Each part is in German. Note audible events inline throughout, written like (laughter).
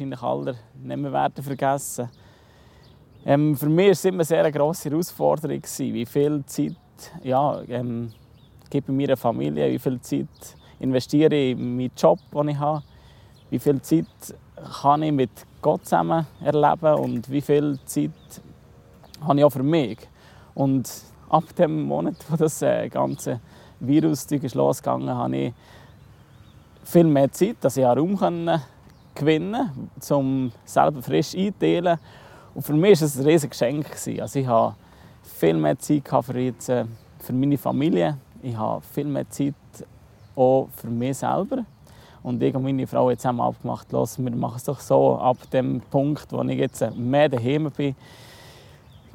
wahrscheinlich alle nicht mehr werden vergessen ähm, Für mich war es immer eine sehr grosse Herausforderung, wie viel Zeit ja, ähm, gebe ich meiner Familie, wie viel Zeit investiere ich in meinen Job, den ich habe, wie viel Zeit kann ich mit Gott zusammen erleben und wie viel Zeit habe ich auch für mich. Und ab dem Monat, wo das äh, ganze Virus losgegangen ist, habe ich viel mehr Zeit, dass ich Raum können gewinnen um selber frisch einzuteilen. Und für mich war es ein riesiges Geschenk. Also ich habe viel mehr Zeit für, jetzt, äh, für meine Familie. Ich habe viel mehr Zeit auch für mich selber. Und ich und meine Frau haben zusammen abgemacht, los, wir machen es doch so, ab dem Punkt, wo ich jetzt mehr daheim bin,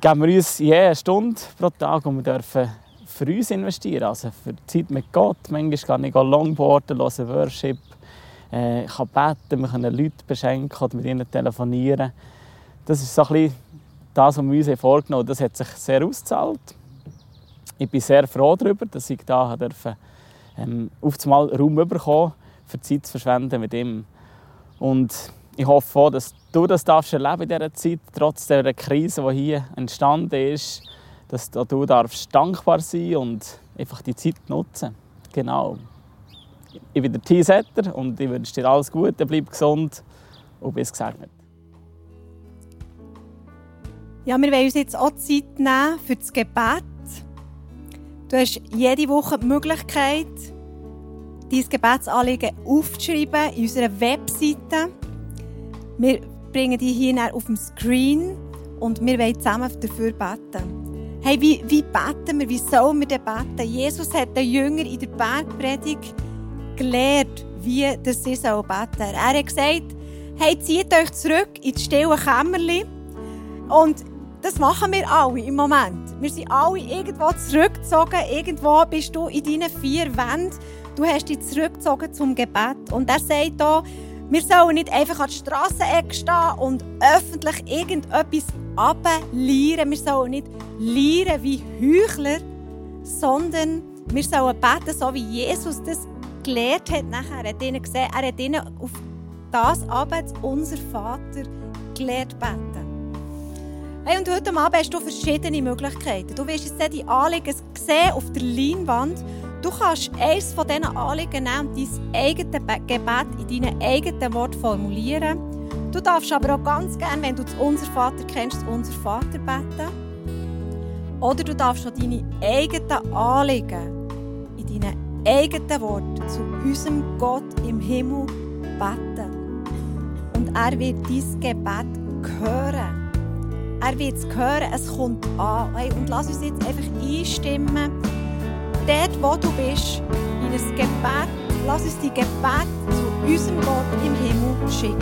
geben wir uns je eine Stunde pro Tag und wir dürfen für uns investieren, also für die Zeit mit Gott. Manchmal kann ich Longboarden, hören Worship, äh, kann beten, wir können Leute beschenken oder mit ihnen telefonieren. Das ist so ein das, was wir uns vorgenommen haben. Das hat sich sehr ausgezahlt. Ich bin sehr froh darüber, dass ich da durfte, ähm, auf einmal Raum bekommen für Zeit zu verschwenden mit ihm. Und ich hoffe auch, dass du das darfst erleben in dieser Zeit, trotz der Krise, die hier entstanden ist, dass du darfst dankbar sein und einfach die Zeit nutzen. Genau. Ich bin der T-Setter und ich wünsche dir alles Gute, bleib gesund und bis gesegnet. Ja, wir wollen uns jetzt auch Zeit nehmen für das Gebet. Du hast jede Woche die Möglichkeit, dein Gebetsanliegen aufzuschreiben in unserer Webseite. Wir bringen die hier auf dem Screen und wir wollen zusammen dafür beten. Hey, wie, wie beten wir? Wie sollen wir denn beten? Jesus hat den Jünger in der Bergpredigt gelehrt, wie das sie beten sollen. Er hat gesagt, hey, zieht euch zurück ins stille Kämmerchen. Und das machen wir alle im Moment. Wir sind alle irgendwo zurückgezogen. Irgendwo bist du in deinen vier Wänden. Du hast dich zurückgezogen zum Gebet. Und er sagt hier, wir sollen nicht einfach an der Strassenecke stehen und öffentlich irgendetwas ablehren. Wir sollen nicht lehren wie Heuchler, sondern wir sollen beten, so wie Jesus das gelehrt hat. Nachher. Er hat ihnen gesehen, er hat ihnen auf das Abend unser Vater gelehrt beten. Hey, und heute Abend hast du verschiedene Möglichkeiten. Du wirst jetzt die Anliegen sehen auf der Leinwand Du kannst eines von diesen Anliegen nehmen und dein eigenes Gebet in deinen eigenen Worten formulieren. Du darfst aber auch ganz gerne, wenn du das Unser Vater kennst, das Unser Vater beten. Oder du darfst auch deine eigenen Anliegen in deinen eigenen Worten zu unserem Gott im Himmel beten. Und er wird dein Gebet hören. Er wird es hören, es kommt an. Hey, und lass uns jetzt einfach einstimmen dort, wo du bist, in ein Gebet, lass uns die Gebet zu unserem Gott im Himmel schicken.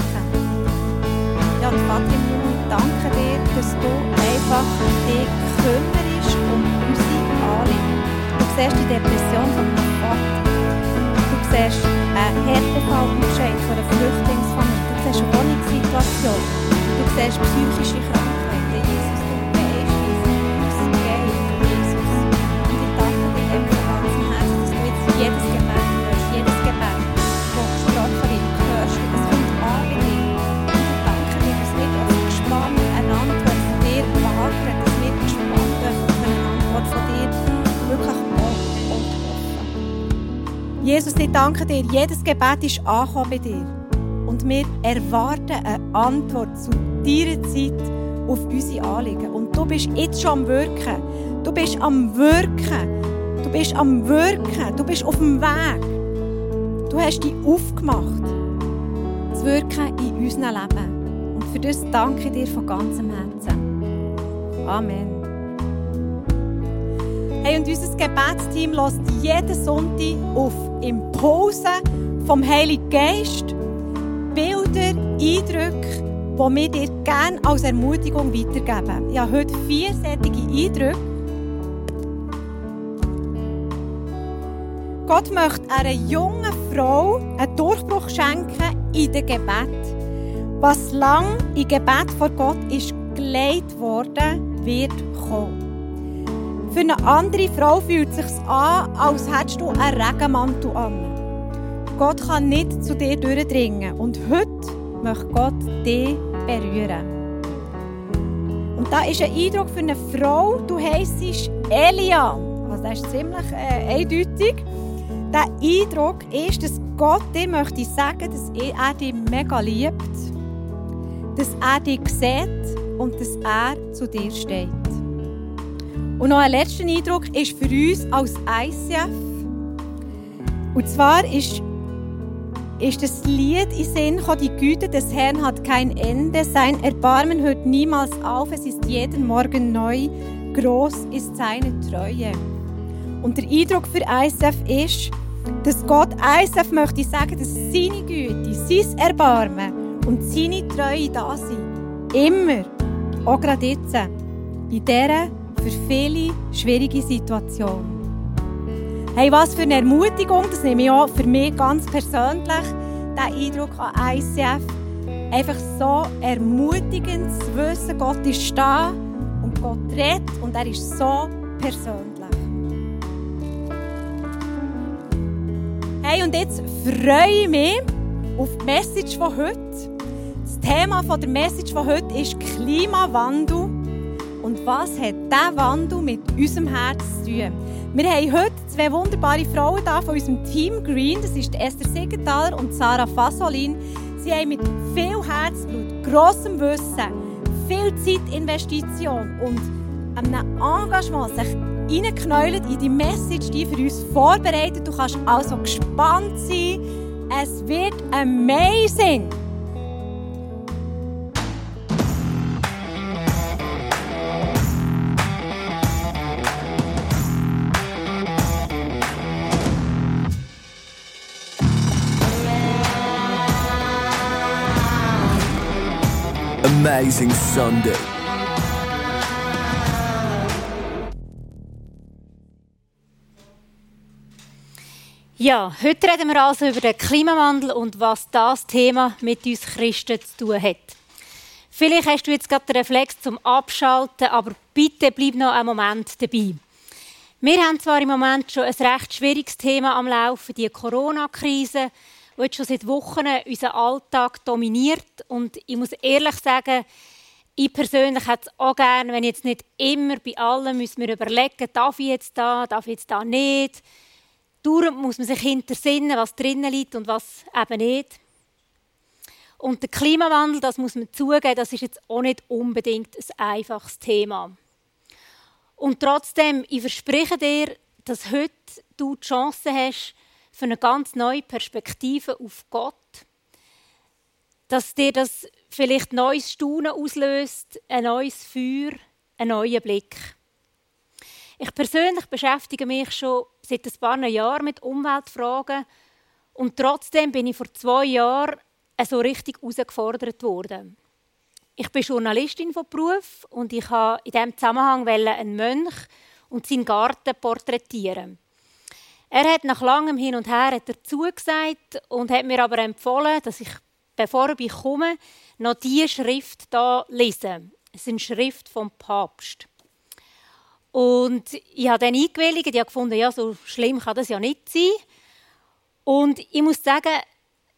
Ja, und Vater im Himmel, danke dir, dass du einfach dich kümmerst um unsere Anliegen. Du siehst die Depression von Vater. Du siehst einen Härtefallentscheid von einer Flüchtlingsfamilie. Du siehst eine Wohnungssituation. Du siehst psychische Krankheiten. Danke dir, jedes Gebet ist angekommen bei dir. Und wir erwarten eine Antwort zu deiner Zeit auf unsere Anliegen. Und du bist jetzt schon am Wirken. Du bist am Wirken. Du bist am Wirken. Du bist auf dem Weg. Du hast dich aufgemacht, zu wirken in unserem Leben. Und für das danke ich dir von ganzem Herzen. Amen. Hey, und unser Gebetsteam lässt jeden Sonntag auf Impulse vom Heiligen Geist Bilder, Eindrücke, die wir dir gerne als Ermutigung weitergeben. Ich habe heute vier solche Eindrücke. Gott möchte einer jungen Frau einen Durchbruch schenken in dem Gebet. Was lang in Gebet vor Gott ist gelegt worden, wird kommen. Für eine andere Frau fühlt es sich an, als hättest du einen Regenmantel an. Gott kann nicht zu dir durchdringen. Und heute möchte Gott dich berühren. Und da ist ein Eindruck für eine Frau, du heisst Elia. Also das ist ziemlich äh, eindeutig. Der Eindruck ist, dass Gott dir möchte sagen, dass er dich mega liebt, dass er dich sieht und dass er zu dir steht. Und noch ein letzter Eindruck ist für uns als ICF. Und zwar ist, ist das Lied in Sinn gekommen, die Güte des Herrn hat kein Ende, sein Erbarmen hört niemals auf, es ist jeden Morgen neu, groß ist seine Treue. Und der Eindruck für ICF ist, dass Gott ICF möchte sagen, dass seine Güte, sein Erbarmen und seine Treue da sind. Immer. Auch gerade jetzt. In dieser für viele schwierige Situation. Hey, was für eine Ermutigung, das nehme ich auch für mich ganz persönlich, der Eindruck an ICF. Einfach so ermutigend zu wissen, Gott ist da und Gott redet und er ist so persönlich. Hey, und jetzt freue ich mich auf die Message von heute. Das Thema der Message von heute ist Klimawandel. Und was hat dieser Wandel mit unserem Herz zu tun? Wir haben heute zwei wunderbare Frauen da von unserem Team Green. Das ist Esther Siegenthaler und Sarah Fasolin. Sie haben mit viel Herzblut, grossem Wissen, viel Zeitinvestition und einem Engagement sich reingeknäult in die Message, die für uns vorbereitet. Du kannst also gespannt sein. Es wird amazing. Amazing Sunday. Ja, heute reden wir also über den Klimawandel und was das Thema mit uns Christen zu tun hat. Vielleicht hast du jetzt gerade den Reflex zum Abschalten, aber bitte bleib noch einen Moment dabei. Wir haben zwar im Moment schon ein recht schwieriges Thema am Laufen, die Corona-Krise, die jetzt schon seit Wochen unseren Alltag dominiert. Und ich muss ehrlich sagen, ich persönlich hätte es auch gerne, wenn jetzt nicht immer bei allen müssen wir überlegen, darf ich jetzt da, darf ich jetzt da nicht. Dauernd muss man sich hintersinnen, was drinnen liegt und was eben nicht. Und der Klimawandel, das muss man zugeben, das ist jetzt auch nicht unbedingt ein einfaches Thema. Und trotzdem, ich verspreche dir, dass heute du die Chance hast, für eine ganz neue Perspektive auf Gott, dass dir das vielleicht neues Staunen auslöst, ein neues Feuer, einen neuen Blick. Ich persönlich beschäftige mich schon seit ein paar Jahren mit Umweltfragen und trotzdem bin ich vor zwei Jahren so richtig herausgefordert worden. Ich bin Journalistin von Beruf und ich habe in diesem Zusammenhang einen Mönch und seinen Garten porträtieren. Er hat nach langem Hin und Her hat er zugesagt und hat mir aber empfohlen, dass ich, bevor ich komme, noch diese Schrift hier lese. Es ist eine Schrift vom Papst. Und ich habe dann eingewilligt, ich habe gefunden, ja, so schlimm kann das ja nicht sein. Und ich muss sagen,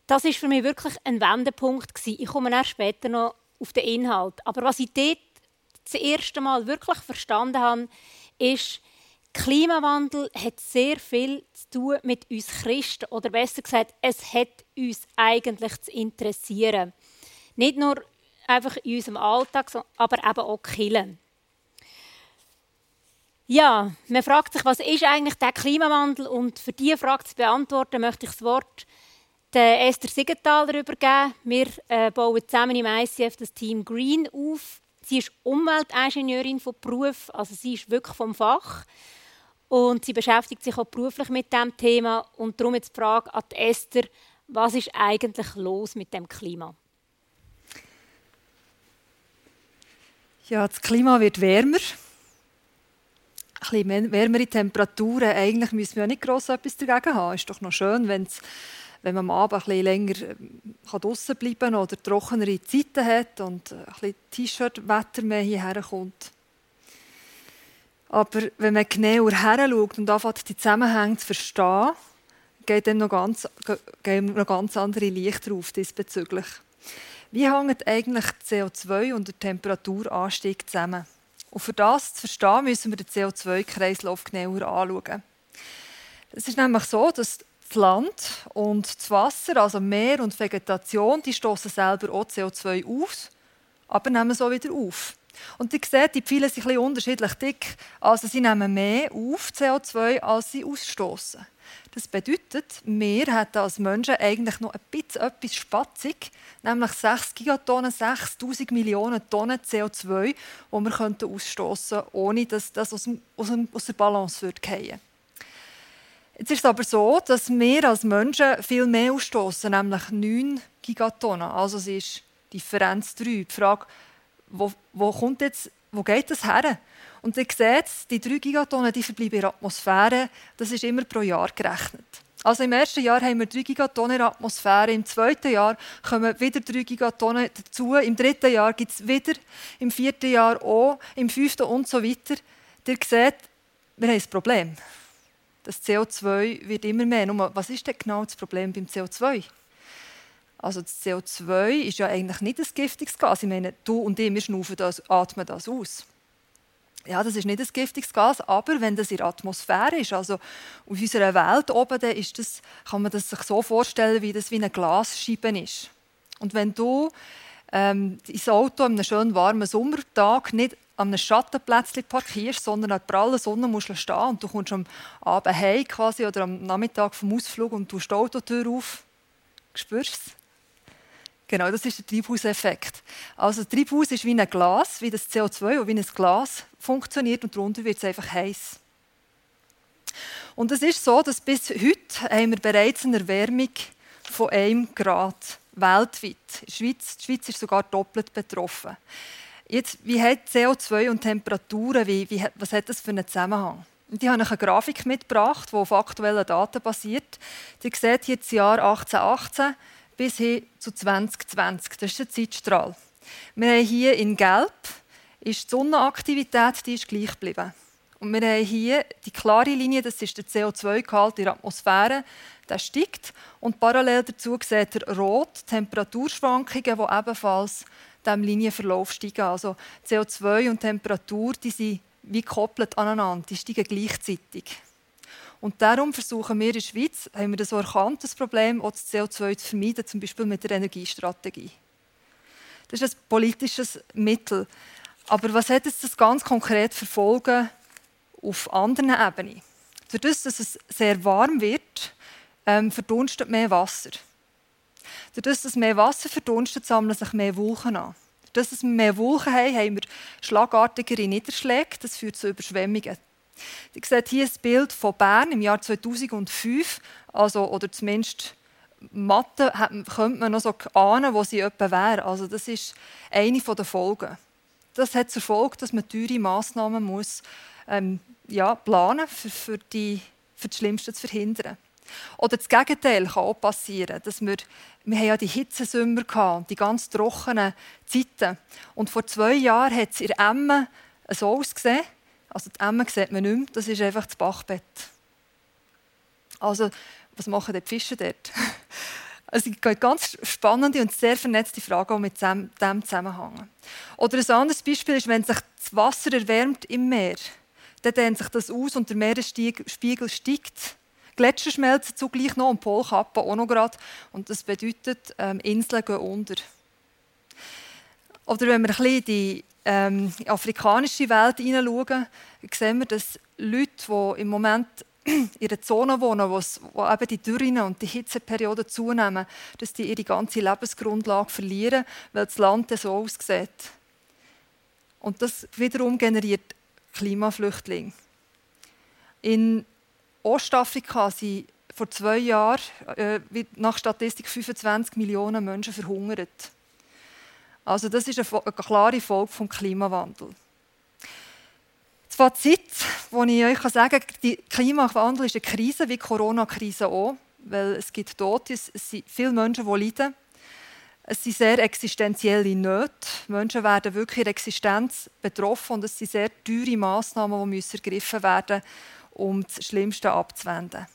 das ist für mich wirklich ein Wendepunkt gewesen. Ich komme erst später noch auf den Inhalt. Aber was ich dort das erste Mal wirklich verstanden habe, ist, Klimawandel hat sehr viel zu tun mit uns Christen. Oder besser gesagt, es hat uns eigentlich zu interessieren. Nicht nur einfach in unserem Alltag, aber eben auch Killen. Ja, man fragt sich, was ist eigentlich der Klimawandel? Und für diese Frage zu beantworten, möchte ich das Wort der Esther Siegenthaler übergeben. Wir äh, bauen zusammen im ICF das Team Green auf. Sie ist Umweltingenieurin von Beruf, also sie ist wirklich vom Fach. Und sie beschäftigt sich auch beruflich mit dem Thema. Und darum jetzt die Frage an Esther, was ist eigentlich los mit dem Klima? Ja, das Klima wird wärmer. Ein bisschen wärmere Temperaturen. Eigentlich müssen wir ja nicht gross etwas dagegen haben. Ist doch noch schön, wenn's, wenn man am Abend ein bisschen länger ähm, draußen bleiben kann oder trockenere Zeiten hat und ein bisschen T-Shirt-Wetter mehr hierher kommt. Aber wenn man genauer heranschaut und anfängt, die Zusammenhänge zu verstehen, geht dem noch ganz, gehen noch ganz andere Lichter auf diesbezüglich. Wie hängt eigentlich CO2 und der Temperaturanstieg zusammen? Und für das zu verstehen, müssen wir den CO2-Kreislauf genauer anschauen. Es ist nämlich so, dass das Land und das Wasser, also Meer und Vegetation, die stoßen selber auch CO2 aus, aber nehmen so wieder auf. Und ihr seht, die Pfeile sind ein unterschiedlich dick. Also sie nehmen mehr auf CO2, als sie ausstoßen. Das bedeutet, wir hätten als Menschen eigentlich noch ein bisschen etwas spatzig, nämlich 6 Gigatonnen, 6000 Millionen Tonnen CO2, die wir ausstoßen könnten, ohne dass das aus, aus, dem, aus der Balance würde fallen Jetzt ist es aber so, dass wir als Menschen viel mehr ausstoßen, nämlich 9 Gigatonnen. Also es ist Differenz 3. Die Frage, wo, wo, kommt jetzt, wo geht das her? Und ihr seht, die 3 Gigatonnen die verbleiben in der Atmosphäre. Das ist immer pro Jahr gerechnet. Also im ersten Jahr haben wir 3 Gigatonnen in der Atmosphäre, im zweiten Jahr kommen wieder 3 Gigatonnen dazu, im dritten Jahr gibt es wieder, im vierten Jahr auch, im fünften und so weiter. Ihr seht, wir haben ein Problem. Das CO2 wird immer mehr. Nur, was ist denn genau das Problem beim CO2? Also das CO2 ist ja eigentlich nicht ein giftiges Gas. Ich meine, du und ich, wir schnaufen das, atmen das aus. Ja, das ist nicht ein giftiges Gas, aber wenn das in der Atmosphäre ist, also auf unserer Welt oben, dann ist das, kann man das sich so vorstellen, wie das wie eine Glasscheibe ist. Und wenn du ähm, dein Auto an einem schönen warmen Sommertag nicht an einem Schattenplätzchen parkierst, sondern an der prallen Sonne musst du stehen und du kommst am Abend heim quasi oder am Nachmittag vom Ausflug und du die Autotür auf. Spürst es? Genau, das ist der Treibhauseffekt. Also Treibhaus ist wie ein Glas, wie das CO2, das wie ein Glas funktioniert und darunter wird es einfach heiß. Und es ist so, dass bis heute haben wir bereits eine Erwärmung von 1 Grad weltweit. Der Schweiz, die Schweiz ist sogar doppelt betroffen. Jetzt, wie hat CO2 und Temperaturen, wie, wie, was hat das für einen Zusammenhang? Ich habe eine Grafik mitgebracht, die auf aktuellen Daten basiert. Ihr seht hier das Jahr 1818 bis hin zu 2020. Das ist der Zeitstrahl. Wir haben hier in Gelb ist die Sonnenaktivität die ist gleich geblieben. Und wir haben hier die klare Linie, das ist der CO2-Gehalt in der Atmosphäre, der steigt. Und parallel dazu seht ihr rot Temperaturschwankungen, die ebenfalls diesem Linienverlauf steigen. Also CO2 und Temperatur die sind wie gekoppelt aneinander, die steigen gleichzeitig. Und darum versuchen wir in der Schweiz, haben wir das erkannt, das Problem, auch das CO2 zu vermeiden, zum Beispiel mit der Energiestrategie. Das ist ein politisches Mittel. Aber was hat jetzt das ganz konkret für Folgen auf anderen Ebenen? Dadurch, dass es sehr warm wird, ähm, verdunstet mehr Wasser. Dadurch, dass mehr Wasser verdunstet, sammeln sich mehr Wolken an. Dadurch, dass wir mehr Wolken haben, haben wir schlagartigere Niederschläge. Das führt zu Überschwemmungen. Ihr seht hier ein Bild von Bern im Jahr 2005, also, oder zumindest Mathe könnte man noch so ahnen, wo sie etwa wäre. Also das ist eine der Folgen. Das hat zur Folge, dass man teure Massnahmen muss, ähm, ja, planen für, für, die, für das Schlimmste zu verhindern. Oder das Gegenteil kann auch passieren. Dass wir, wir haben ja die Hitzesommer gehabt, die ganz trockenen Zeiten. Und vor zwei Jahren hat es in Emmen so ausgesehen, also die Emme sieht man nicht mehr, das ist einfach das Bachbett. Also, was machen die Fische dort? (laughs) Also, es gibt ganz spannende und sehr vernetzte Fragen, die mit dem zusammenhängen. Oder ein anderes Beispiel ist, wenn sich das Wasser erwärmt im Meer, dann dehnt sich das aus und der Meeresspiegel steigt. Gletscher schmelzen zugleich noch und Polkappen auch noch gerade. Und das bedeutet, ähm, Inseln gehen unter. Oder wenn wir ein bisschen die ähm, in die afrikanische Welt hineinschauen, sehen wir, dass Leute, die im Moment (clears throat) in einer Zone wohnen, wo, wo eben die Dürren und die Hitzeperioden zunehmen, dass die ihre ganze Lebensgrundlage verlieren, weil das Land so aussieht. Und das wiederum generiert Klimaflüchtlinge. In Ostafrika sind vor zwei Jahren äh, nach Statistik 25 Millionen Menschen verhungert. Also das ist eine, klare Folge vom Klimawandel. Das Fazit, das ich euch sagen kann, der Klimawandel ist eine Krise, wie die Corona-Krise auch, weil es gibt Tote, es sind viele Menschen, die leiden. Es sind sehr existenzielle Nöte. Menschen werden wirklich in der Existenz betroffen und es sind sehr teure Massnahmen, die ergriffen werden müssen, um das Schlimmste abzuwenden.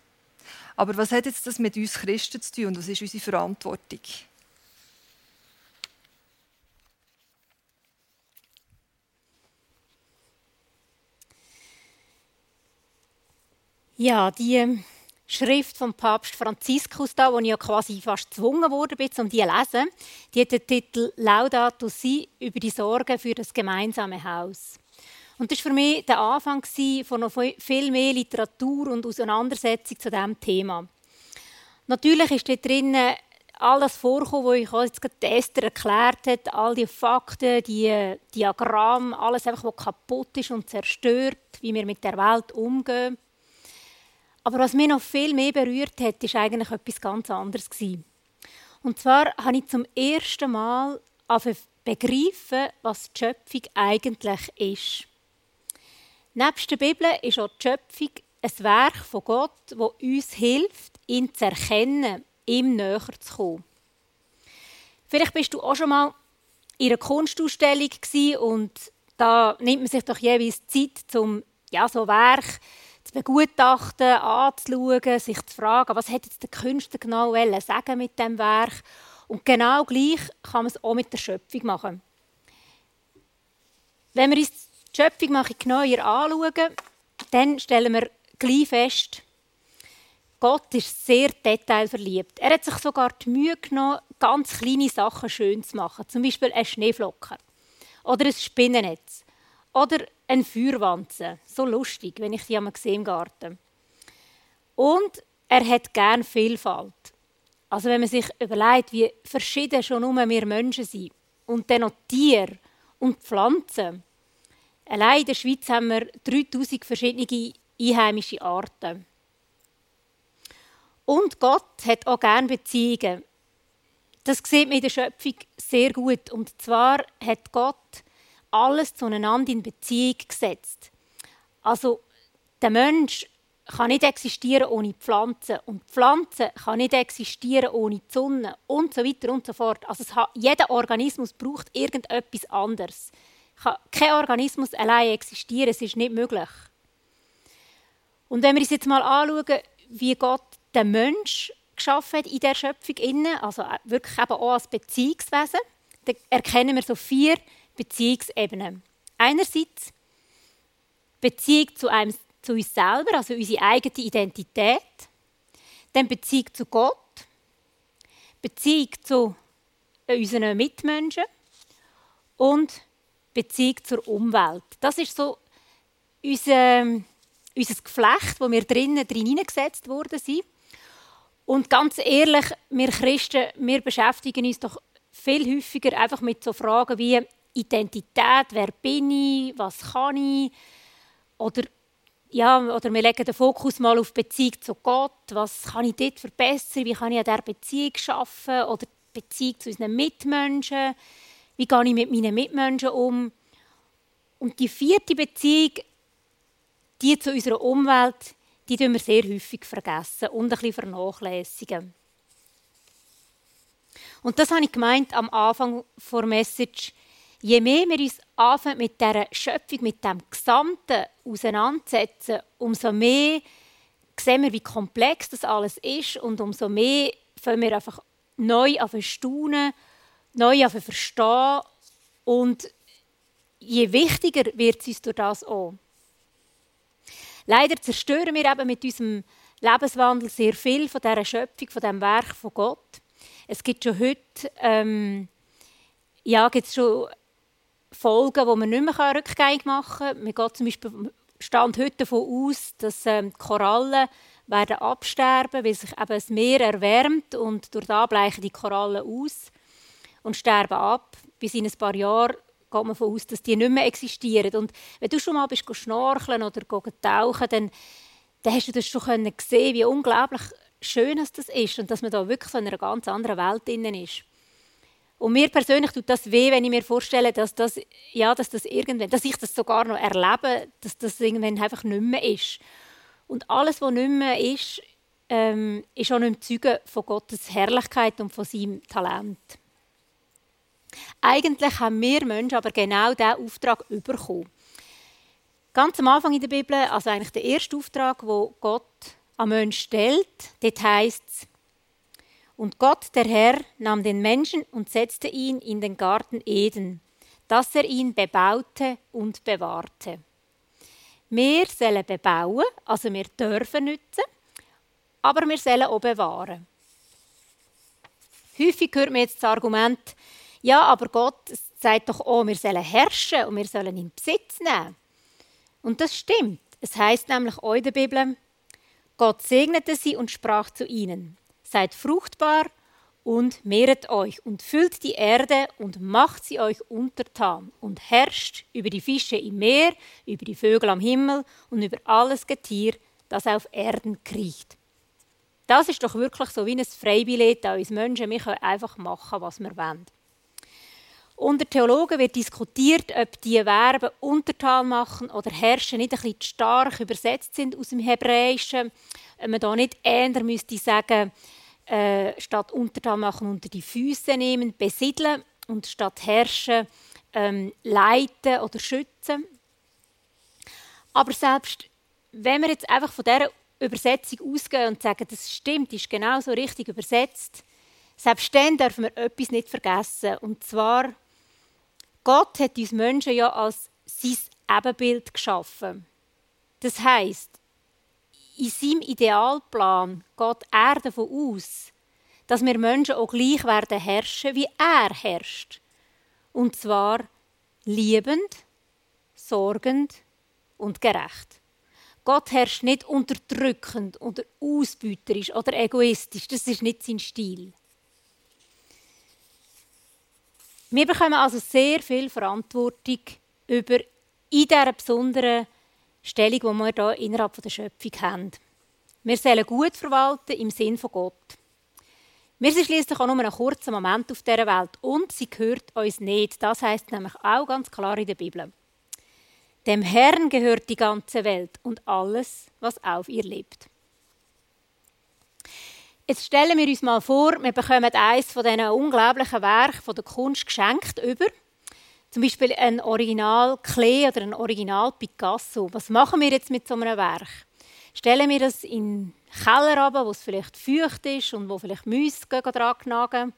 Aber was hat jetzt das mit uns Christen zu tun und was ist unsere Verantwortung? Ja, die ähm, Schrift vom Papst Franziskus da, wo ich ja quasi fast gezwungen wurde, um die zu lesen, die hat den Titel Laudato Si über die Sorge für das gemeinsame Haus. Und das war für mich der Anfang von noch viel mehr Literatur und Auseinandersetzung zu diesem Thema. Natürlich ist dort drin all das vorkommen, was ich jetzt gerade Esther erklärt hat, all die Fakten, die Diagramme, alles einfach, was kaputt ist und zerstört, wie wir mit der Welt umgehen. Aber was mich noch viel mehr berührt hat, ist eigentlich etwas ganz anderes Und zwar habe ich zum ersten Mal begreifen, was die Schöpfung eigentlich ist. Nebst der Bibel ist auch die Schöpfung ein Werk von Gott, das uns hilft, ihn zu erkennen, ihm näher zu kommen. Vielleicht bist du auch schon mal in einer Kunstausstellung und da nimmt man sich doch jeweils Zeit, um ja, so Werk zu begutachten, anzuschauen, sich zu fragen, was hat der Künstler genau sagen mit dem Werk. Und genau gleich kann man es auch mit der Schöpfung machen. Wenn wir uns die Schöpfung mal genauer anschauen, dann stellen wir gleich fest, Gott ist sehr detailverliebt. Er hat sich sogar die Mühe genommen, ganz kleine Sachen schön zu machen. Zum Beispiel ein Schneeflocker oder ein Spinnennetz oder ein Feuerwanze. So lustig, wenn ich die einmal sehe im Garten. Und er hat gern Vielfalt. Also wenn man sich überlegt, wie verschieden schon nur wir Menschen sind und dann noch Tiere und Pflanzen. Allein in der Schweiz haben wir 3000 verschiedene einheimische Arten. Und Gott hat auch gerne Beziehungen. Das sieht man in der Schöpfung sehr gut. Und zwar hat Gott alles zueinander in Beziehung gesetzt. Also der Mensch kann nicht existieren ohne Pflanzen und die Pflanze kann nicht existieren ohne die Sonne und so weiter und so fort. Also hat, jeder Organismus braucht irgendetwas anderes. Kein Organismus allein existieren, es ist nicht möglich. Und wenn wir uns jetzt mal anschauen, wie Gott den Mensch geschaffen hat in der Schöpfung also wirklich eben auch als Beziehungswesen, dann erkennen wir so vier Beziehungsebenen. Einerseits Beziehung zu, einem, zu uns selber, also unsere eigene Identität. Dann Beziehung zu Gott. Beziehung zu unseren Mitmenschen. Und Beziehung zur Umwelt. Das ist so unser, unser Geflecht, wo wir drinnen drin hineingesetzt worden sind. Und ganz ehrlich, wir Christen, wir beschäftigen uns doch viel häufiger einfach mit so Fragen wie Identität, wer bin ich, was kann ich, oder, ja, oder wir legen den Fokus mal auf die Beziehung zu Gott, was kann ich dort verbessern, wie kann ich an dieser Beziehung arbeiten, oder die Beziehung zu unseren Mitmenschen, wie gehe ich mit meinen Mitmenschen um. Und die vierte Beziehung, die zu unserer Umwelt, die tun wir sehr häufig vergessen und ein bisschen vernachlässigen. Und das habe ich gemeint am Anfang der Message je mehr wir uns anfangen mit dieser Schöpfung, mit dem Gesamten auseinandersetzen, umso mehr sehen wir, wie komplex das alles ist und umso mehr fangen wir einfach neu an staunen, neu an verstehen und je wichtiger wird es uns durch das auch. Leider zerstören wir eben mit unserem Lebenswandel sehr viel von dieser Schöpfung, von dem Werk von Gott. Es gibt schon heute ähm, ja, gibt's schon Folgen, die man nicht mehr rückgängig machen kann. Man geht zum Beispiel Stand heute davon aus, dass ähm, Korallen werden absterben, weil sich eben das Meer erwärmt und durch das bleichen die Korallen aus und sterben ab. Bis in ein paar Jahren geht man davon aus, dass die nicht mehr existieren. Und wenn du schon mal bist schnorcheln oder tauchen, dann, dann hast du das schon gesehen, wie unglaublich schön das ist und dass man da wirklich so in einer ganz anderen Welt drin ist. Und mir persönlich tut das weh, wenn ich mir vorstelle, dass, das, ja, dass, das irgendwann, dass ich das sogar noch erlebe, dass das irgendwann einfach nicht mehr ist. Und alles, was nicht mehr ist, ähm, ist auch nicht mehr Zeuge von Gottes Herrlichkeit und von seinem Talent. Eigentlich haben wir Menschen aber genau diesen Auftrag bekommen. Ganz am Anfang in der Bibel, also eigentlich der erste Auftrag, wo Gott am Mensch stellt, dort heißt es, und Gott, der Herr, nahm den Menschen und setzte ihn in den Garten Eden, dass er ihn bebaute und bewahrte. Wir sollen bebauen, also wir dürfen nützen, aber wir sollen auch bewahren. Häufig hört man jetzt das Argument, ja, aber Gott sagt doch auch, wir sollen herrschen und wir sollen in Besitz nehmen. Und das stimmt. Es heißt nämlich auch in der Bibel, Gott segnete sie und sprach zu ihnen, seid fruchtbar und mehret euch und füllt die Erde und macht sie euch untertan und herrscht über die Fische im Meer, über die Vögel am Himmel und über alles Getier, das auf Erden kriecht. Das ist doch wirklich so wie ein Freibillett an uns Menschen. Wir können einfach machen, was wir wollen. Unter Theologen wird diskutiert, ob die Verben untertan machen oder herrschen nicht ein bisschen stark übersetzt sind aus dem Hebräischen. Ob man da nicht eher müsste sagen, äh, statt untertan machen unter die Füße nehmen, besiedeln und statt herrschen ähm, leiten oder schützen. Aber selbst wenn wir jetzt einfach von dieser Übersetzung ausgehen und sagen, das stimmt, ist genau so richtig übersetzt, selbst dann dürfen wir etwas nicht vergessen. Und zwar Gott hat uns Menschen ja als sein Ebenbild geschaffen. Das heißt, in seinem Idealplan geht er davon aus, dass wir Menschen auch gleich werden herrschen, wie er herrscht. Und zwar liebend, sorgend und gerecht. Gott herrscht nicht unterdrückend oder ausbeuterisch oder egoistisch. Das ist nicht sein Stil. Wir bekommen also sehr viel Verantwortung über in dieser besonderen Stellung, die wir hier innerhalb der Schöpfung haben. Wir sollen gut verwalten im Sinn von Gott. Wir sind schließlich auch nur einen kurzen Moment auf dieser Welt und sie gehört uns nicht. Das heißt nämlich auch ganz klar in der Bibel. Dem Herrn gehört die ganze Welt und alles, was auf ihr lebt. Jetzt stellen wir uns mal vor, wir bekommen eines von diesen unglaublichen Werken der Kunst geschenkt über. Zum Beispiel ein Original Klee oder ein Original Picasso. Was machen wir jetzt mit so einem Werk? Stellen wir das in den Keller runter, wo es vielleicht feucht ist und wo vielleicht Mäuse dran knagen?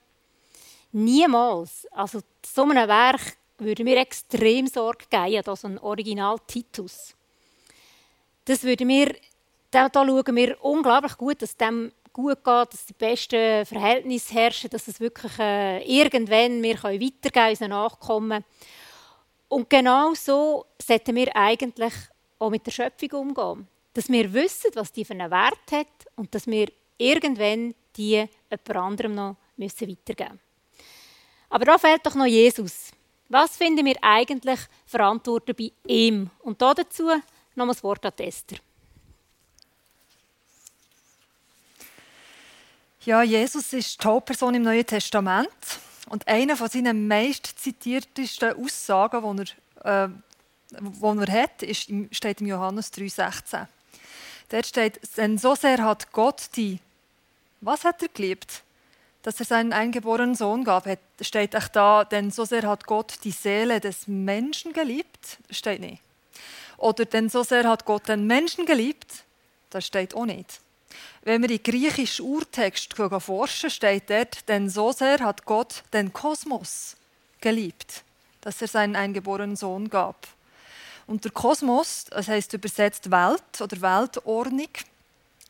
Niemals. Also so einem Werk würde mir extrem Sorge geben, so ein Original Titus. Das würde mir, da, da schauen wir unglaublich gut, dass dem gut geht, dass die besten Verhältnisse herrschen, dass es wirklich äh, irgendwann wir können weitergeben unseren Nachkommen. Und genau so sollten wir eigentlich auch mit der Schöpfung umgehen. Dass wir wissen, was die für einen Wert hat und dass wir irgendwann die jemand anderem noch müssen weitergeben müssen. Aber da fehlt doch noch Jesus. Was finden wir eigentlich verantwortlich bei ihm? Und dazu noch das Wort an Esther. Ja, Jesus ist die Hauptperson im Neuen Testament. Und eine von seinen meist Aussagen, die er, äh, die er hat, ist, steht im Johannes 3,16. Dort steht, denn so sehr hat Gott die, was hat er geliebt? Dass er seinen eingeborenen Sohn gab, steht auch da, denn so sehr hat Gott die Seele des Menschen geliebt, steht nicht. Oder denn so sehr hat Gott den Menschen geliebt, das steht auch nicht. Wenn wir in griechischen Urtext forschen, steht dort, denn so sehr hat Gott den Kosmos geliebt, dass er seinen eingeborenen Sohn gab. Und der Kosmos, das heißt übersetzt Welt oder Weltordnung,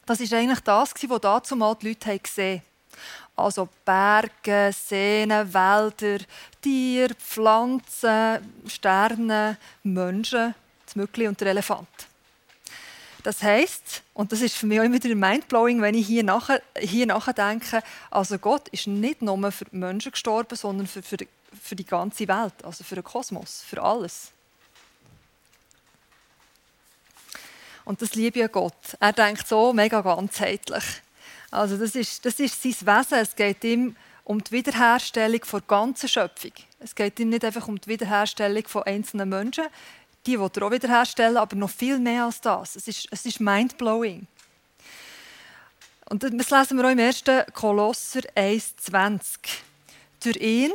das ist eigentlich das, was dazu mal die Leute gesehen haben. Also Berge, Seen, Wälder, Tiere, Pflanzen, Sterne, Menschen, das Mückli und der Elefant. Das heißt, und das ist für mich auch immer wieder mindblowing, wenn ich hier, nachher, hier nachdenke, also Gott ist nicht nur für die Menschen gestorben, sondern für, für, für die ganze Welt, also für den Kosmos, für alles. Und das liebe ich Gott. Er denkt so mega ganzheitlich. Also das ist, das ist sein Wesen. Es geht ihm um die Wiederherstellung der ganzen Schöpfung. Es geht ihm nicht einfach um die Wiederherstellung von einzelnen Menschen, die will er auch wiederherstellen, aber noch viel mehr als das. Es ist, es ist mindblowing. Und das lesen wir auch im 1. Kolosser 1,20. Durch ihn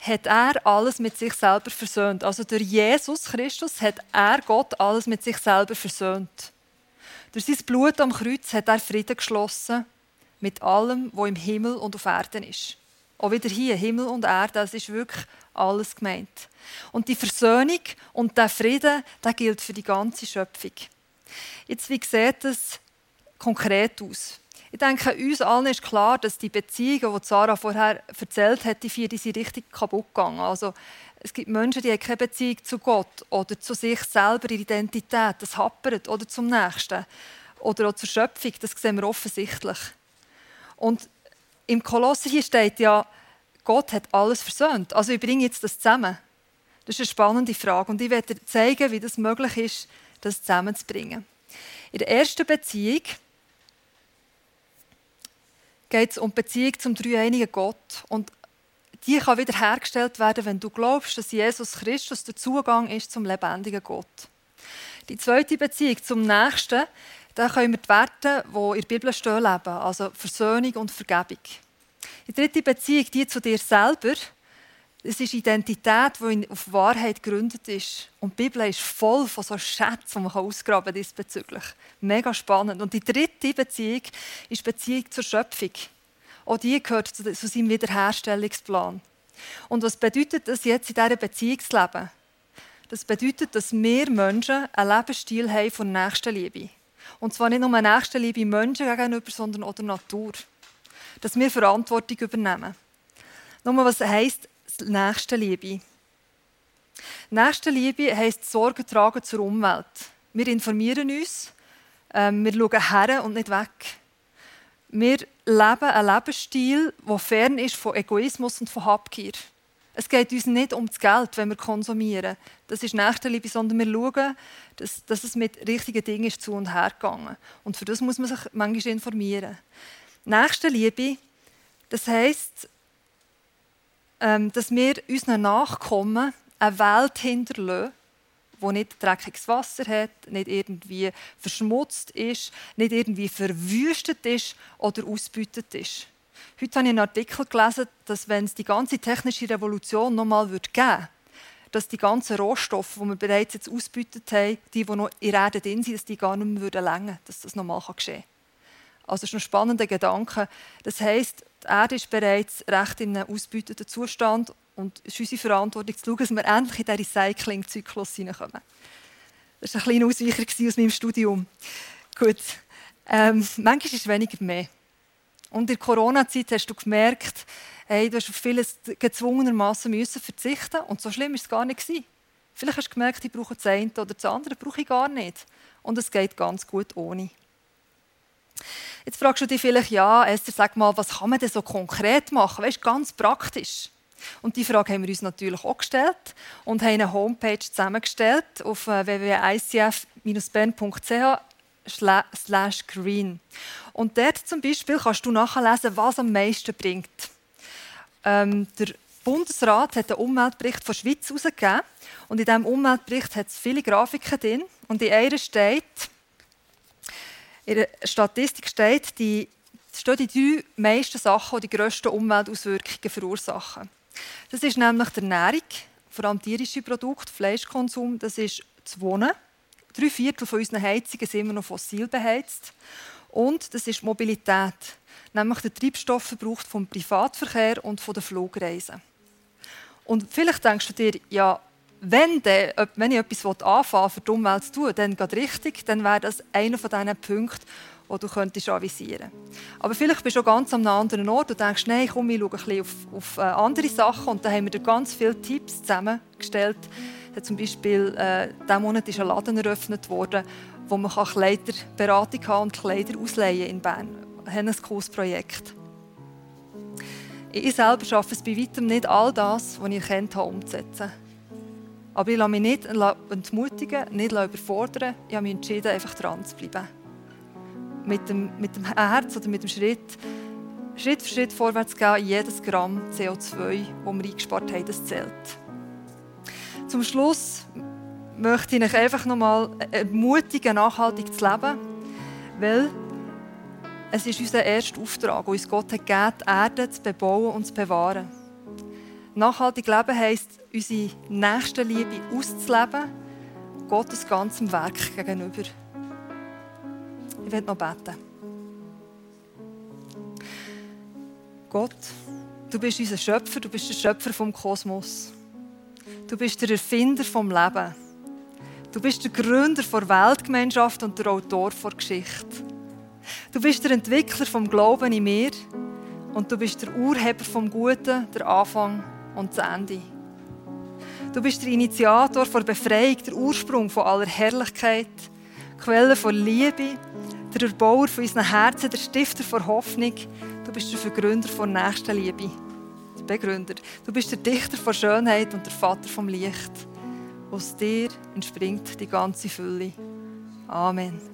hat er alles mit sich selber versöhnt. Also durch Jesus Christus hat er Gott alles mit sich selber versöhnt. Durch sein Blut am Kreuz hat er Frieden geschlossen mit allem, was im Himmel und auf Erden ist. Auch wieder hier, Himmel und Erde, das ist wirklich alles gemeint. Und die Versöhnung und der Frieden, der gilt für die ganze Schöpfung. Jetzt, wie sieht es konkret aus? Ich denke, uns allen ist klar, dass die Beziehungen, die Sarah vorher erzählt hat, die vier, die sind richtig kaputt gegangen. Also, es gibt Menschen, die haben keine Beziehung zu Gott oder zu sich selber, ihre Identität, das happert, oder zum Nächsten. Oder auch zur Schöpfung, das sehen wir offensichtlich. Und im Kolosser hier steht ja, Gott hat alles versöhnt. Also ich bringe jetzt das zusammen. Das ist eine spannende Frage und ich werde dir zeigen, wie das möglich ist, das zusammenzubringen. In der ersten Beziehung geht es um die Beziehung zum dreieinigen Gott und die kann wieder hergestellt werden, wenn du glaubst, dass Jesus Christus der Zugang ist zum lebendigen Gott. Die zweite Beziehung zum Nächsten, da können wir die Werte, die in der Bibel stehen, leben. Also Versöhnung und Vergebung. Die dritte Beziehung, die zu dir selber, es ist Identität, die auf Wahrheit gegründet ist. Und die Bibel ist voll von so Schätzen, die man ausgraben kann diesbezüglich. Mega spannend. Und die dritte Beziehung ist die Beziehung zur Schöpfung. Auch die gehört zu seinem Wiederherstellungsplan. Und was bedeutet das jetzt in dieser Beziehung zu leben? Das bedeutet, dass wir Menschen einen Lebensstil haben von Nächstenliebe. Und zwar nicht nur Nächstenliebe Menschen gegenüber, sondern auch der Natur. Dass wir Verantwortung übernehmen. Nur was heisst Nächstenliebe? Nächstenliebe heisst Sorge tragen zur Umwelt. Wir informieren uns, ähm, wir schauen her und nicht weg. Wir leben einen Lebensstil, der fern ist von Egoismus und von Habgier. Es geht uns nicht um das Geld, wenn wir konsumieren. Das ist Nächstenliebe, sondern wir schauen, dass, dass es mit richtigen Dingen ist zu und her gegangen. Und für das muss man sich manchmal informieren. Nächstenliebe, das heisst, ähm, dass wir unseren Nachkommen eine Welt hinterlassen, wo nicht dreckiges Wasser hat, nicht irgendwie verschmutzt ist, nicht irgendwie verwüstet ist oder ausbeutet ist. Heute habe ich einen Artikel gelesen, dass wenn es die ganze technische Revolution nochmal geben würde, dass die ganzen Rohstoffe, die wir bereits jetzt ausgebeutet haben, die, die noch in der Erde drin sind, dass die gar nicht mehr länger würden, dass das nochmal geschehen kann. Also das ist ein spannender Gedanke. Das heisst, die Erde ist bereits recht in einem ausbeuteten Zustand und es ist unsere Verantwortung zu schauen, dass wir endlich in diesen Recycling-Zyklus hineinkommen. Das war ein kleiner Ausweicher aus meinem Studium. Gut. Ähm, manchmal ist es weniger mehr. Und in der Corona-Zeit hast du gemerkt, hey, du hast auf vieles gezwungenermaßen verzichten und so schlimm war es gar nicht Vielleicht hast du gemerkt, ich brauche das eine oder das andere, brauche ich gar nicht. Und es geht ganz gut ohne. Jetzt fragst du dich vielleicht, ja, Esther, sag mal, was kann man denn so konkret machen? Weißt, ganz praktisch. Und die Frage haben wir uns natürlich auch gestellt und haben eine Homepage zusammengestellt auf äh, www.icf-bern.ch slash green. Und dort zum Beispiel kannst du nachlesen, was am meisten bringt. Ähm, der Bundesrat hat einen Umweltbericht von der Schweiz herausgegeben. Und in diesem Umweltbericht hat es viele Grafiken drin. Und in einer steht, in der Statistik steht, die, stehen die drei meisten Sachen, die die grössten Umweltauswirkungen verursachen. Das ist nämlich die Ernährung, vor allem tierische Produkte, Fleischkonsum, das ist das Wohnen. Drei Viertel von unseren Heizungen sind immer noch fossil beheizt. Und das ist die Mobilität, nämlich der Treibstoffverbrauch vom Privatverkehr und von den Flugreisen. Und vielleicht denkst du dir, ja, wenn, de, wenn ich etwas anfangen für die Umwelt zu tun, dann geht richtig, dann wäre das einer von diesen Punkten, die du könntest avisieren Aber vielleicht bist du ganz an einem anderen Ort und denkst, nein, komm, ich schaue ein bisschen auf, auf äh, andere Sachen. Und da haben wir dir ganz viele Tipps zusammengestellt. Zum Beispiel, äh, diesen Monat ist ein Laden eröffnet worden, wo man Kleiderberatung haben und Kleider ausleihen in Bern. Wir haben ein cooles Projekt. Ich selber schaffe es bei weitem nicht, all das, was ich erkannt habe, umzusetzen. Aber ich lasse mich nicht entmutigen, nicht überfordern. Ich habe mich entschieden, einfach dran zu bleiben. Mit dem, mit dem Herz oder mit dem Schritt, Schritt für Schritt vorwärts gehen, jedes Gramm CO2, das wir eingespart haben, das zählt. Zum Schluss möchte ich euch einfach nochmal ermutigen, nachhaltig zu leben, weil es ist unser erster Auftrag, uns Gott hat gegeben, die Erde zu bebauen und zu bewahren. Nachhaltig leben heisst, unsere nächste Liebe auszuleben, Gottes ganzem Werk gegenüber. Ich werde noch beten. Gott, du bist unser Schöpfer, du bist der Schöpfer vom Kosmos. Du bist der Erfinder vom Leben. Du bist der Gründer der Weltgemeinschaft und der Autor der Geschichte. Du bist der Entwickler vom Glauben in mir und du bist der Urheber vom Guten, der Anfang und das Ende. Du bist der Initiator der Befreiung, der Ursprung von aller Herrlichkeit, Quelle von Liebe, der Erbauer von unseren Herzen, der Stifter von Hoffnung. Du bist der Vergründer von Nächstenliebe, der Begründer. Du bist der Dichter von Schönheit und der Vater vom Licht. Aus dir entspringt die ganze Fülle. Amen.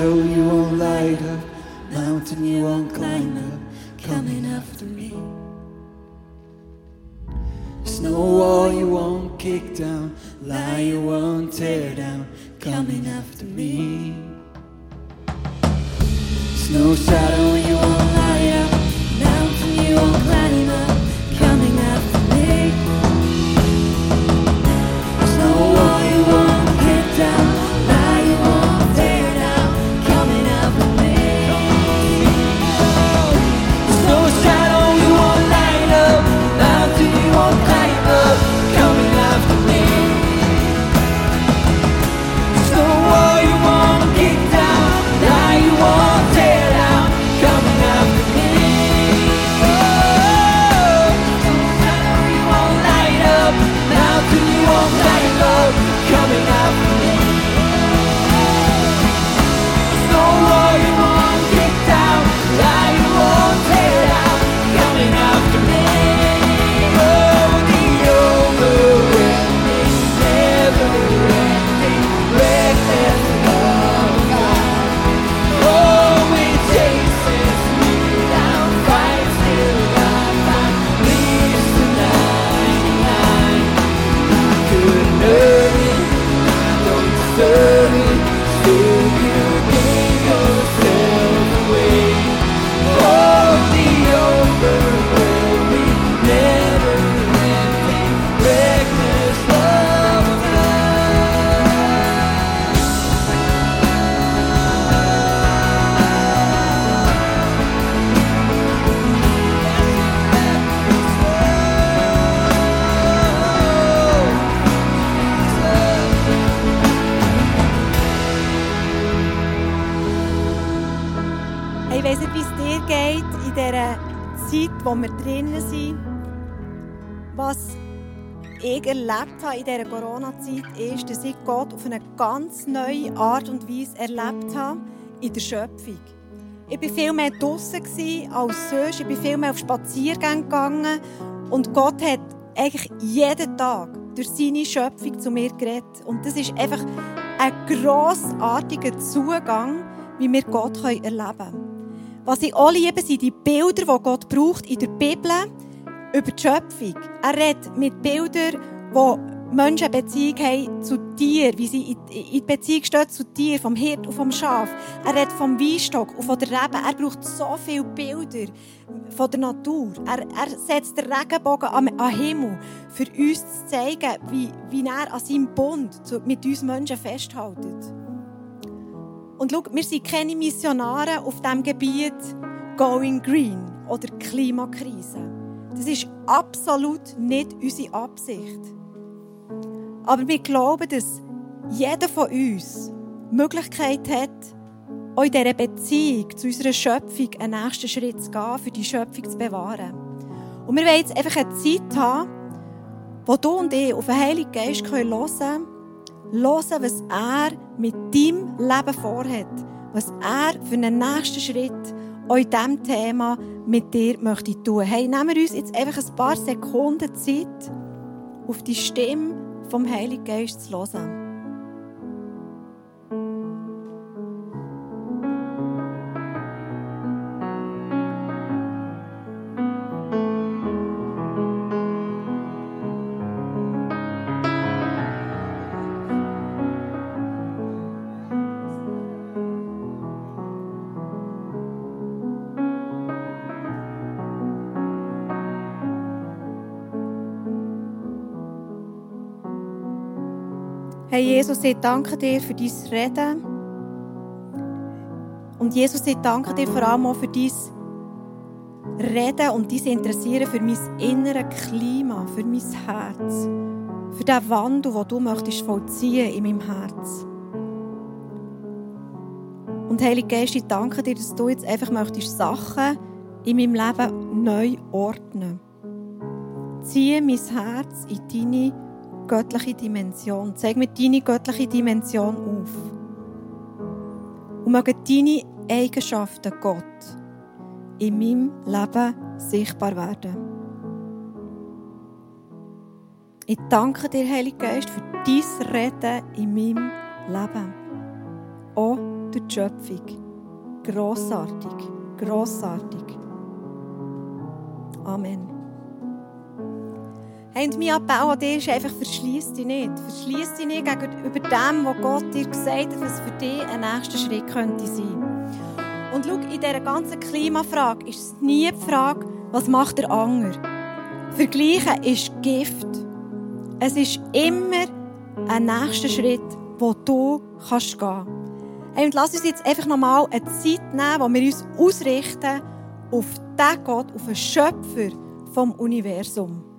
Shadow you won't light up, mountain you won't climb up, coming after me. No wall you won't kick down, lie you won't tear down, coming after me. No shadow you won't Was ich erlebt habe in dieser Corona-Zeit, ist, dass ich Gott auf eine ganz neue Art und Weise erlebt habe in der Schöpfung. Ich war viel mehr draußen als sonst. Ich bin viel mehr auf Spaziergänge gegangen. Und Gott hat eigentlich jeden Tag durch seine Schöpfung zu mir geredet. Und das ist einfach ein grossartiger Zugang, wie wir Gott erleben können. Was ich auch liebe, sind die Bilder, die Gott braucht in der Bibel über die Schöpfung. Er redet mit Bildern, wo Menschen Beziehung haben zu Tieren, wie sie in Beziehung stehen zu Tieren, vom Hirt und vom Schaf. Er redet vom Weinstock und von der Rebe. Er braucht so viele Bilder von der Natur. Er, er setzt den Regenbogen am, am Himmel, für uns zu zeigen, wie, wie er an seinem Bund mit uns Menschen festhält. Und schau, wir sind keine Missionare auf dem Gebiet Going Green oder Klimakrise. Das ist absolut nicht unsere Absicht. Aber wir glauben, dass jeder von uns die Möglichkeit hat, in dieser Beziehung zu unserer Schöpfung einen nächsten Schritt zu gehen, für die Schöpfung zu bewahren. Und wir wollen jetzt einfach eine Zeit haben, wo du und ich auf den Heiligen Geist hören können, hören, was er mit deinem Leben vorhat, was er für einen nächsten Schritt auch in diesem Thema mit dir möchte tun. Hey, nehmen wir uns jetzt einfach ein paar Sekunden Zeit, auf die Stimme vom Heiligen Geist zu hören. Jesus, ich danke dir für dein Reden. Und Jesus, ich danke dir vor allem auch für dein Reden und dein Interessieren für mein inneres Klima, für mein Herz. Für den Wandel, den du möchtest vollziehen in meinem Herz. Und Heilige Geist, ich danke dir, dass du jetzt einfach möchtest Sachen in meinem Leben neu ordnen. Ziehe mein Herz in deine göttliche Dimension. Zeig mir deine göttliche Dimension auf. Und mögen deine Eigenschaften, Gott, in meinem Leben sichtbar werden. Ich danke dir, Heiliger Geist, für dein Reden in meinem Leben. Auch durch die Schöpfung. Grossartig, grossartig. Amen. Hey, und mein Appell an dich ist einfach, verschließ dich nicht. Verschließ dich nicht gegenüber dem, was Gott dir gesagt hat, was für dich ein nächster Schritt könnte sein. Und schau, in dieser ganzen Klimafrage ist es nie die Frage, was macht der Anger. Vergleichen ist Gift. Es ist immer ein nächster Schritt, wo du kannst gehen. Hey, und lass uns jetzt einfach nochmal eine Zeit nehmen, wo wir uns ausrichten auf den Gott, auf den Schöpfer vom Universum.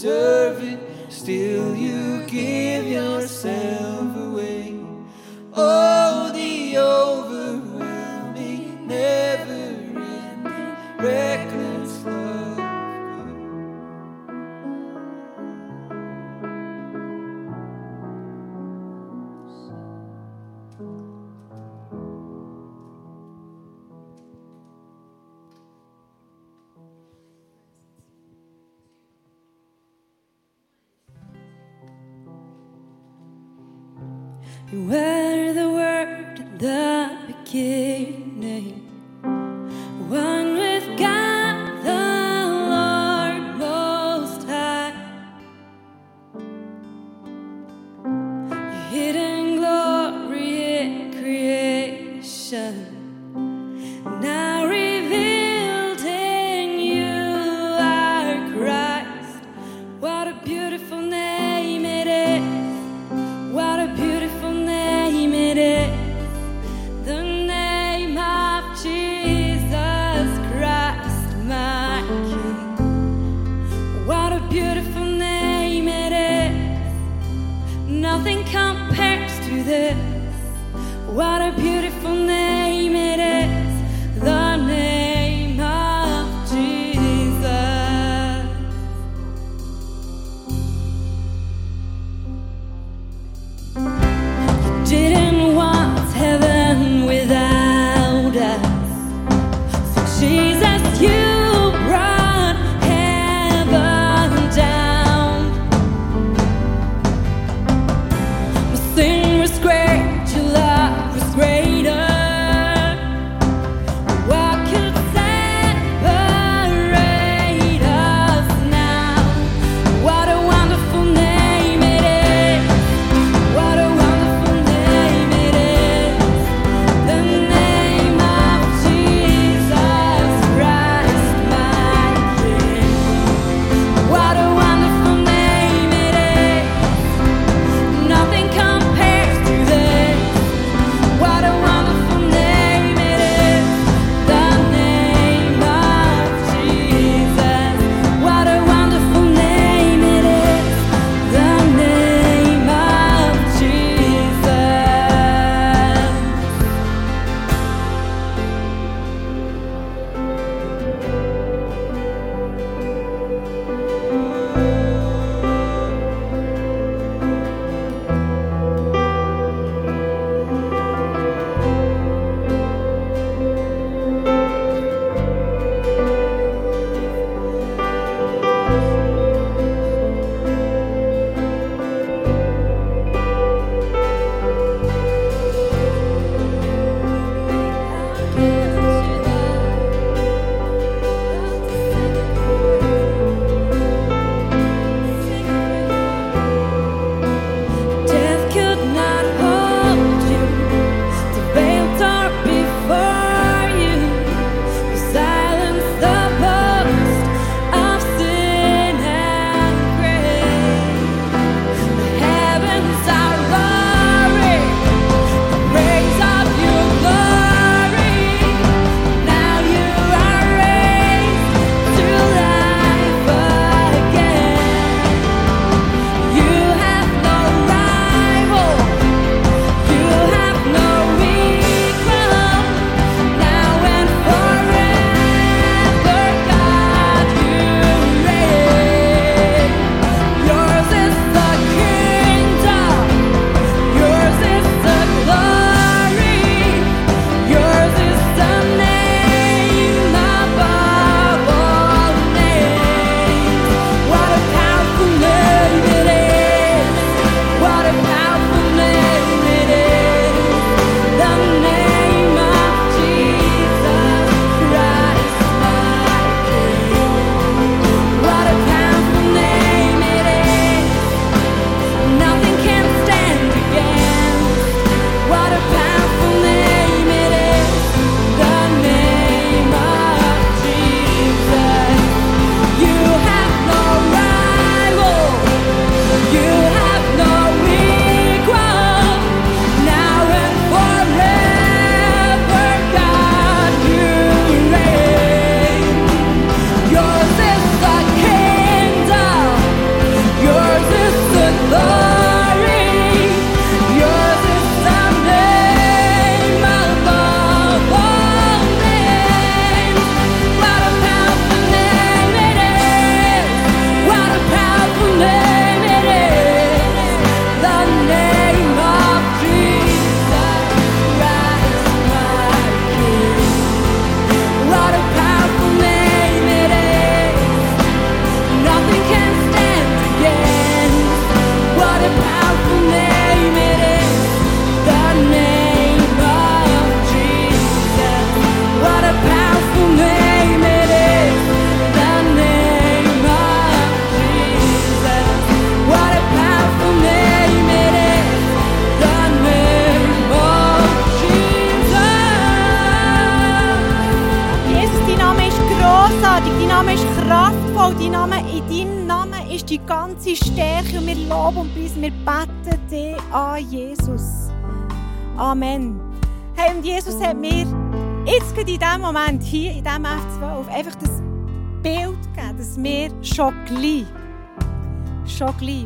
So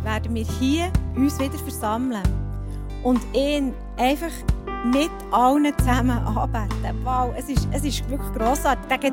werden wir hier uns wieder versammeln und ihn einfach mit allen zusammen anbeten. Wow, es ist, es ist wirklich grossartig.